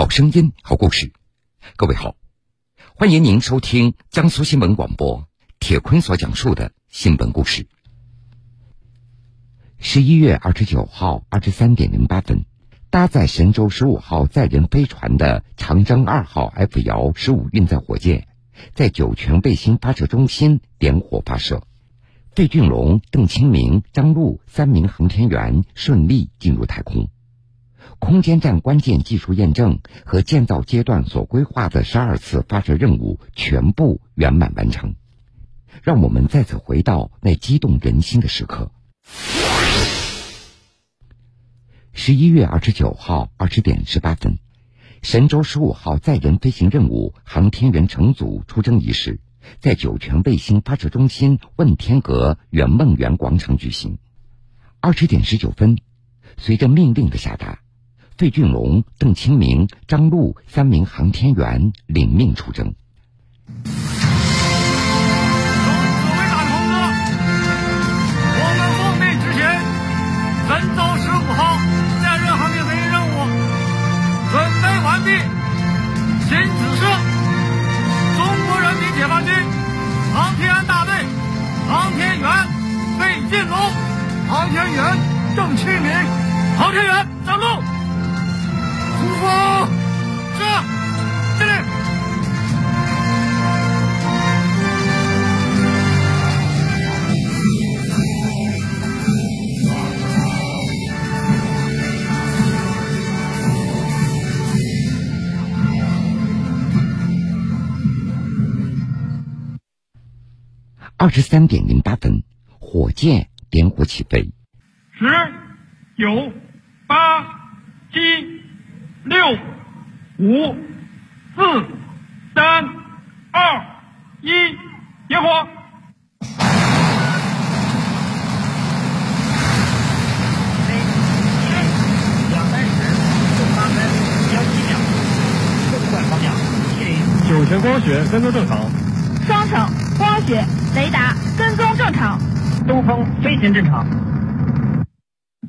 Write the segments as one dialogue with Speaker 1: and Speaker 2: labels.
Speaker 1: 好声音，好故事。各位好，欢迎您收听江苏新闻广播铁坤所讲述的新闻故事。十一月二十九号二十三点零八分，搭载神舟十五号载人飞船的长征二号 F 遥十五运载火箭，在酒泉卫星发射中心点火发射，费俊龙、邓清明、张璐三名航天员顺利进入太空。空间站关键技术验证和建造阶段所规划的十二次发射任务全部圆满完成，让我们再次回到那激动人心的时刻。十一月二十九号二十点十八分，神舟十五号载人飞行任务航天员乘组出征仪式在酒泉卫星发射中心问天阁圆梦园广场举行。二十点十九分，随着命令的下达。费俊龙、邓清明、张璐三名航天员领命出征。二十三点零八分，火箭点火起飞。
Speaker 2: 十、九、八、七。六、五、四、三、二、一，点火！
Speaker 3: 两三十，正八分，幺七秒，正管方向，一零。
Speaker 4: 酒泉光学跟踪正常。
Speaker 5: 双城光学雷达跟踪正常。
Speaker 3: 东风飞行正常。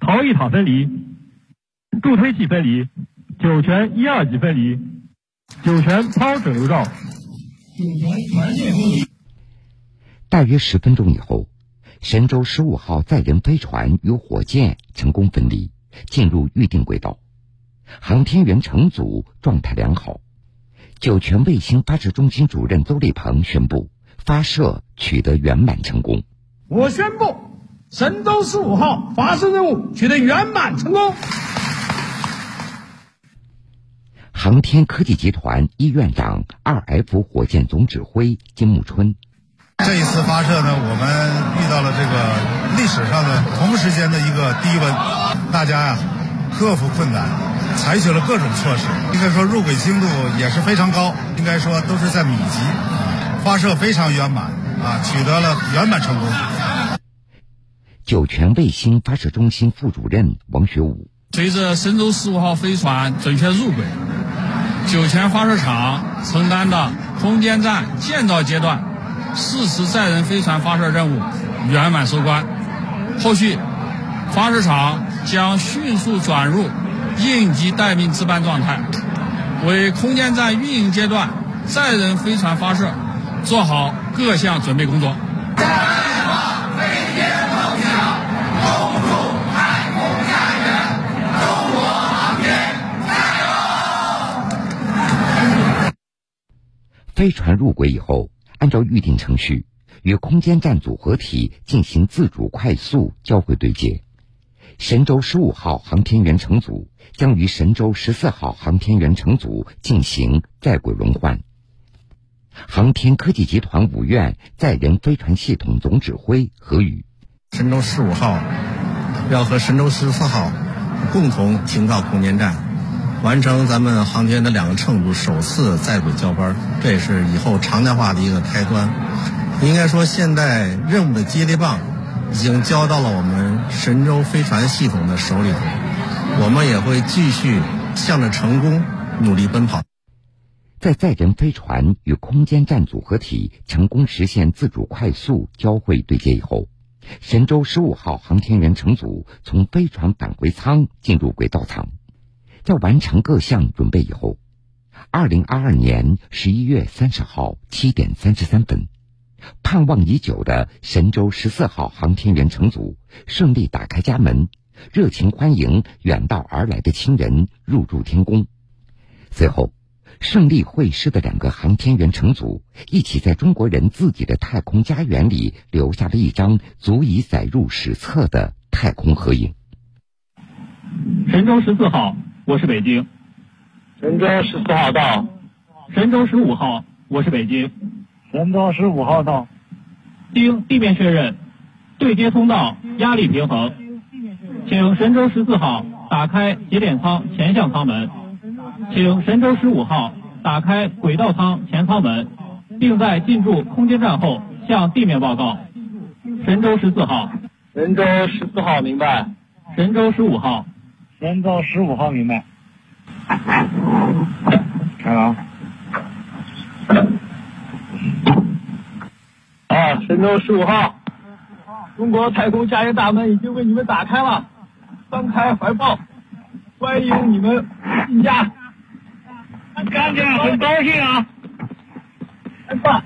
Speaker 4: 逃逸塔分离，助推器分离。酒泉一二级分离，酒泉抛整流罩，
Speaker 3: 酒泉全线分离。
Speaker 1: 大约十分钟以后，神舟十五号载人飞船与火箭成功分离，进入预定轨道。航天员乘组状态良好。酒泉卫星发射中心主任邹立鹏宣布，发射取得圆满成功。
Speaker 6: 我宣布，神舟十五号发射任务取得圆满成功。
Speaker 1: 航天科技集团一院长、二 F 火箭总指挥金木春，
Speaker 7: 这一次发射呢，我们遇到了这个历史上的同时间的一个低温，大家呀克服困难，采取了各种措施，应该说入轨精度也是非常高，应该说都是在米级，发射非常圆满啊，取得了圆满成功。
Speaker 1: 酒泉卫星发射中心副主任王学武，
Speaker 8: 随着神舟十五号飞船准确入轨。酒泉发射场承担的空间站建造阶段四次载人飞船发射任务圆满收官，后续发射场将迅速转入应急待命值班状态，为空间站运营阶段载人飞船发射做好各项准备工作。
Speaker 1: 飞船入轨以后，按照预定程序，与空间站组合体进行自主快速交会对接。神舟十五号航天员乘组将与神舟十四号航天员乘组进行在轨轮换。航天科技集团五院载人飞船系统总指挥何宇：
Speaker 9: 神舟十五号要和神舟十四号共同停靠空间站。完成咱们航天的两个乘组首次在轨交班，这也是以后常态化的一个开端。应该说，现在任务的接力棒已经交到了我们神舟飞船系统的手里头，我们也会继续向着成功努力奔跑。
Speaker 1: 在载人飞船与空间站组合体成功实现自主快速交会对接以后，神舟十五号航天员乘组从飞船返回舱进入轨道舱。在完成各项准备以后，二零二二年十一月三十号七点三十三分，盼望已久的神舟十四号航天员乘组顺利打开家门，热情欢迎远道而来的亲人入住天宫。随后，胜利会师的两个航天员乘组一起在中国人自己的太空家园里留下了一张足以载入史册的太空合影。
Speaker 4: 神舟十四号，我是北京。
Speaker 3: 神舟十四号到。
Speaker 4: 神舟十五号，我是北京。
Speaker 3: 神舟十五号到。
Speaker 4: 经地面确认，对接通道压力平衡，请神舟十四号打开节点舱前向舱门。请神舟十五号打开轨道舱前舱门，并在进驻空间站后向地面报告。神舟十四号。
Speaker 3: 神舟十四号明白。
Speaker 4: 神舟十五号。
Speaker 3: 神舟十五号明白。开了啊！啊，神舟十五号，中国太空家园大门已经为你们打开了，张开怀抱，欢迎你们进家。干家很高兴啊！很棒。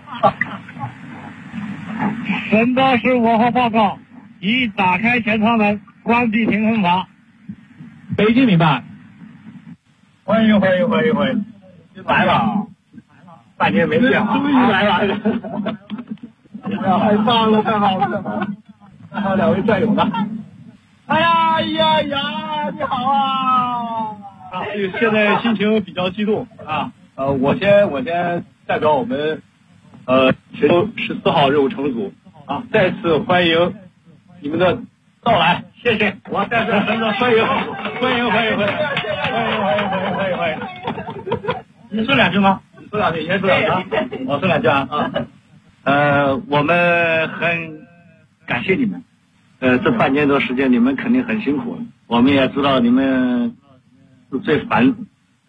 Speaker 3: 神舟十五号报告，已打开前舱门，关闭平衡阀。
Speaker 4: 北京明白。
Speaker 3: 欢迎欢迎欢迎欢迎！来了，半年没见，终于来了！哎呀，太棒了，太好了！还有两位战友呢。哎呀呀呀！你好啊！啊，现在心情比较激动啊。呃，我先我先代表我们呃神舟十四号任务乘组啊，再次欢迎你们的到来，谢谢。我在这真的欢迎欢迎欢迎欢迎欢迎欢迎欢迎欢迎欢迎！你说两句吗？说两句，你先说两句。我说两句啊啊。呃，我们很感谢你们。呃，这半年多时间，你们肯定很辛苦。我们也知道你们是最繁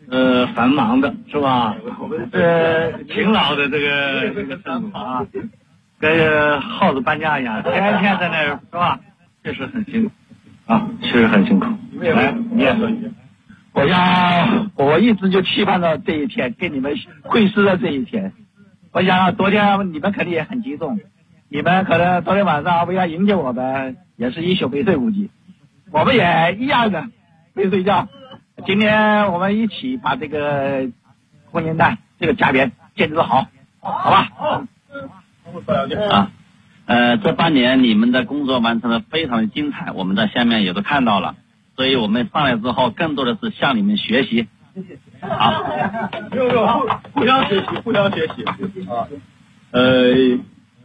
Speaker 3: 呃繁忙的，是吧？呃，勤劳的这个这个啊，跟耗子搬家一样，天天在那儿，是吧？确实很辛苦啊，确实很辛苦。来，你也说一句。
Speaker 10: 我想，我一直就期盼着这一天，跟你们会师的这一天。我想，昨天你们肯定也很激动，你们可能昨天晚上为了迎接我们，也是一宿没睡，估计。我们也一样的没睡觉。今天我们一起把这个空间站这个家园建设好，好吧？
Speaker 3: 好。说两句
Speaker 11: 啊。呃，这半年你们的工作完成的非常的精彩，我们在下面也都看到了。所以我们上来之后，更多的是向你们学习。好，
Speaker 3: 没有没有，互相学习，互相学习啊。呃，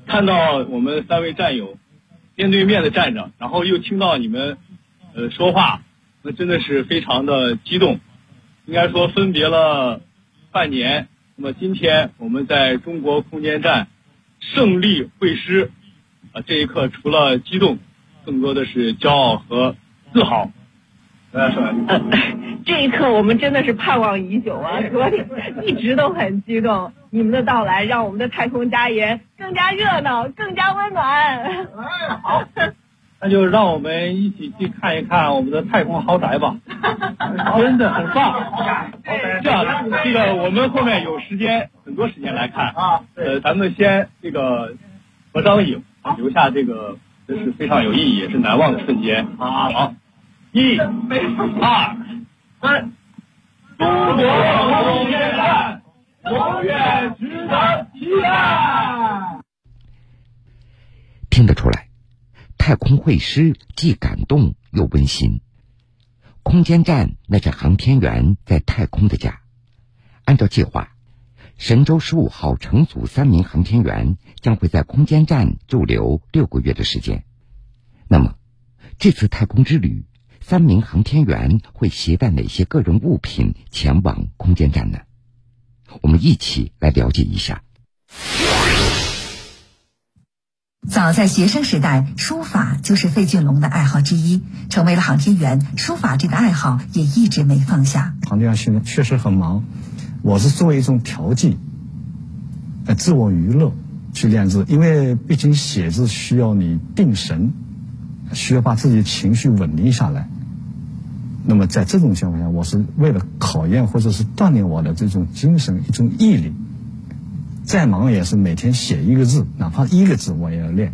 Speaker 3: 看到我们三位战友面对面的站着，然后又听到你们呃说话，那真的是非常的激动。应该说分别了半年，那么今天我们在中国空间站胜利会师啊，这一刻除了激动，更多的是骄傲和自豪。
Speaker 5: 大家说这一刻我们真的是盼望已久啊！昨天一直都很激动，你们的到来让我们的太空家园更加热闹，更加温暖。哎，
Speaker 3: 好，那就让我们一起去看一看我们的太空豪宅吧，真的很棒。这样，这个我们后面有时间，很多时间来看啊。呃，咱们先这个合张影，留下这个这是非常有意义，也是难忘的瞬间。好。一、二、三，中国空间站永远值得期待。
Speaker 1: 听得出来，太空会师既感动又温馨。空间站那是航天员在太空的家。按照计划，神舟十五号乘组三名航天员将会在空间站驻留六个月的时间。那么，这次太空之旅。三名航天员会携带哪些个人物品前往空间站呢？我们一起来了解一下。
Speaker 12: 早在学生时代，书法就是费俊龙的爱好之一。成为了航天员，书法这个爱好也一直没放下。
Speaker 13: 航天员训练确实很忙，我是作为一种调剂，呃，自我娱乐去练字，因为毕竟写字需要你定神，需要把自己的情绪稳定下来。那么在这种情况下，我是为了考验或者是锻炼我的这种精神、一种毅力，再忙也是每天写一个字，哪怕一个字我也要练。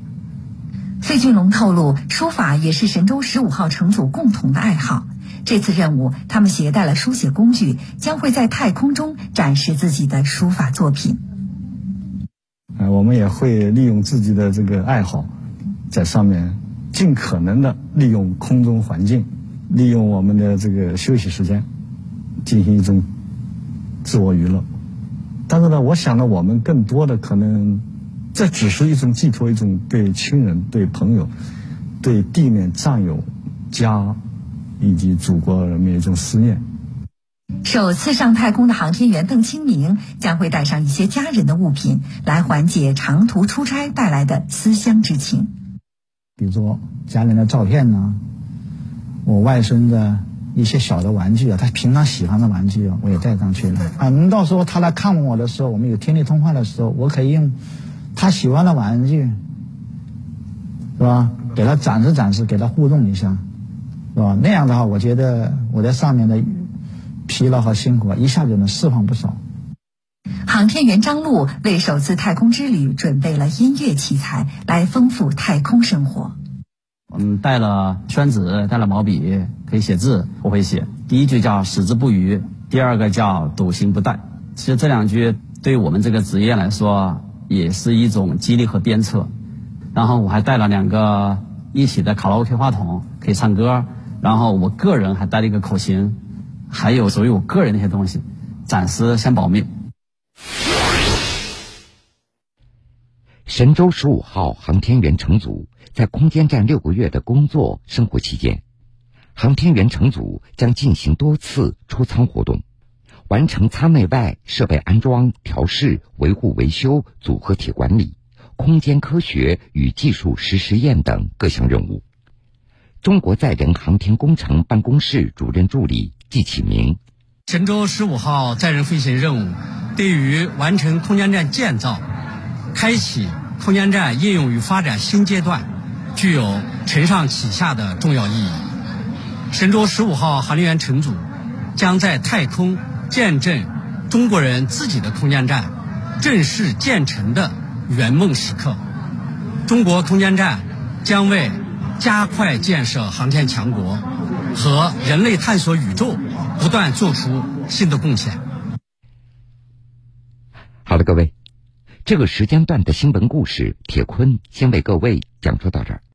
Speaker 12: 费俊龙透露，书法也是神舟十五号乘组共同的爱好。这次任务，他们携带了书写工具，将会在太空中展示自己的书法作品。
Speaker 13: 呃，我们也会利用自己的这个爱好，在上面尽可能的利用空中环境，利用我们的这个休息时间，进行一种自我娱乐。但是呢，我想呢，我们更多的可能。这只是一种寄托，一种对亲人、对朋友、对地面战友、家以及祖国人民一种思念。
Speaker 12: 首次上太空的航天员邓清明将会带上一些家人的物品，来缓解长途出差带来的思乡之情。
Speaker 14: 比如说家人的照片呢，我外孙的一些小的玩具啊，他平常喜欢的玩具啊，我也带上去了。啊，们到时候他来看我的时候，我们有天地通话的时候，我可以用。他喜欢的玩具，是吧？给他展示展示，给他互动一下，是吧？那样的话，我觉得我在上面的疲劳和辛苦一下就能释放不少。
Speaker 12: 航天员张璐为首次太空之旅准备了音乐器材，来丰富太空生活。
Speaker 15: 嗯带了宣纸，带了毛笔，可以写字。我会写第一句叫“矢志不渝”，第二个叫“笃行不怠”。其实这两句对我们这个职业来说。也是一种激励和鞭策，然后我还带了两个一体的卡拉 OK 话筒，可以唱歌。然后我个人还带了一个口琴，还有属于我个人的一些东西，暂时先保密。
Speaker 1: 神舟十五号航天员乘组在空间站六个月的工作生活期间，航天员乘组将进行多次出舱活动。完成舱内外设备安装、调试、维护、维修、组合体管理、空间科学与技术实实验等各项任务。中国载人航天工程办公室主任助理季启明：
Speaker 16: 神舟十五号载人飞行任务对于完成空间站建造、开启空间站应用与发展新阶段，具有承上启下的重要意义。神舟十五号航天员乘组将在太空。见证中国人自己的空间站正式建成的圆梦时刻。中国空间站将为加快建设航天强国和人类探索宇宙不断做出新的贡献。
Speaker 1: 好的，各位，这个时间段的新闻故事，铁坤先为各位讲述到这儿。